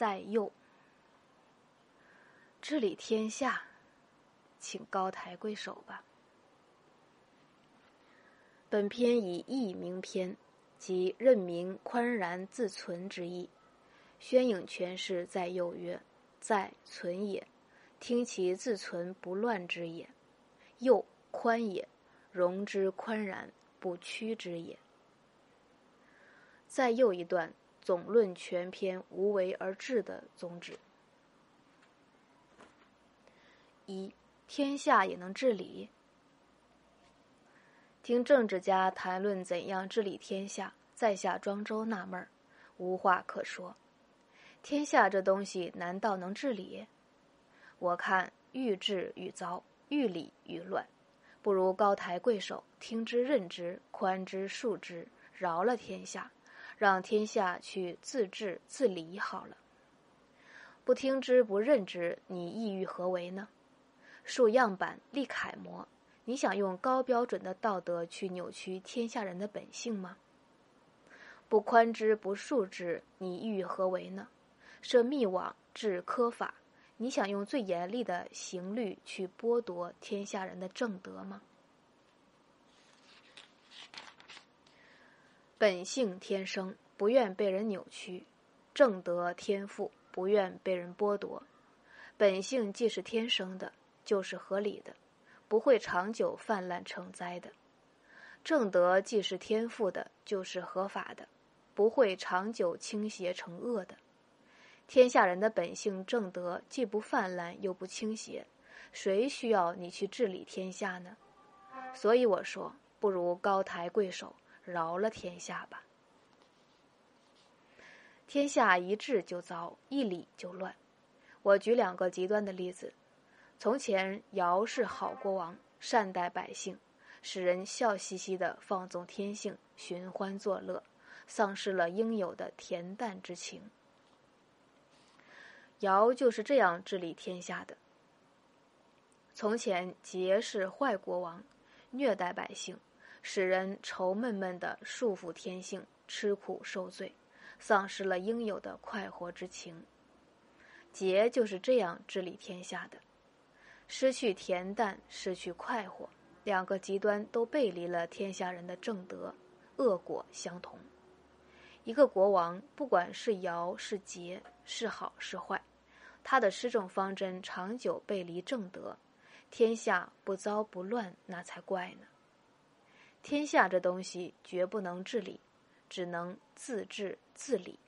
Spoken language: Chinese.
在右，治理天下，请高抬贵手吧。本篇以义名篇，即任民宽然自存之意。宣颖诠释在右曰：“在存也，听其自存不乱之也；右宽也，容之宽然不屈之也。”在右一段总论全篇无为而治的宗旨。一，天下也能治理。听政治家谈论怎样治理天下，在下庄周纳闷儿，无话可说。天下这东西难道能治理？我看欲治愈糟，欲理愈乱，不如高抬贵手，听之任之，宽之恕之，饶了天下，让天下去自治自理好了。不听之不任之，你意欲何为呢？树样板立楷模，你想用高标准的道德去扭曲天下人的本性吗？不宽之不恕之，你意欲何为呢？设密网治苛法，你想用最严厉的刑律去剥夺天下人的正德吗？本性天生，不愿被人扭曲；正德天赋，不愿被人剥夺。本性既是天生的，就是合理的，不会长久泛滥成灾的；正德既是天赋的，就是合法的，不会长久倾斜成恶的。天下人的本性正德既不泛滥又不倾斜，谁需要你去治理天下呢？所以我说，不如高抬贵手，饶了天下吧。天下一治就糟，一理就乱。我举两个极端的例子：从前尧是好国王，善待百姓，使人笑嘻嘻的放纵天性，寻欢作乐，丧失了应有的恬淡之情。尧就是这样治理天下的。从前桀是坏国王，虐待百姓，使人愁闷闷的束缚天性，吃苦受罪，丧失了应有的快活之情。桀就是这样治理天下的，失去恬淡，失去快活，两个极端都背离了天下人的正德，恶果相同。一个国王，不管是尧是桀，是好是坏。他的施政方针长久背离正德，天下不糟不乱，那才怪呢。天下这东西绝不能治理，只能自治自理。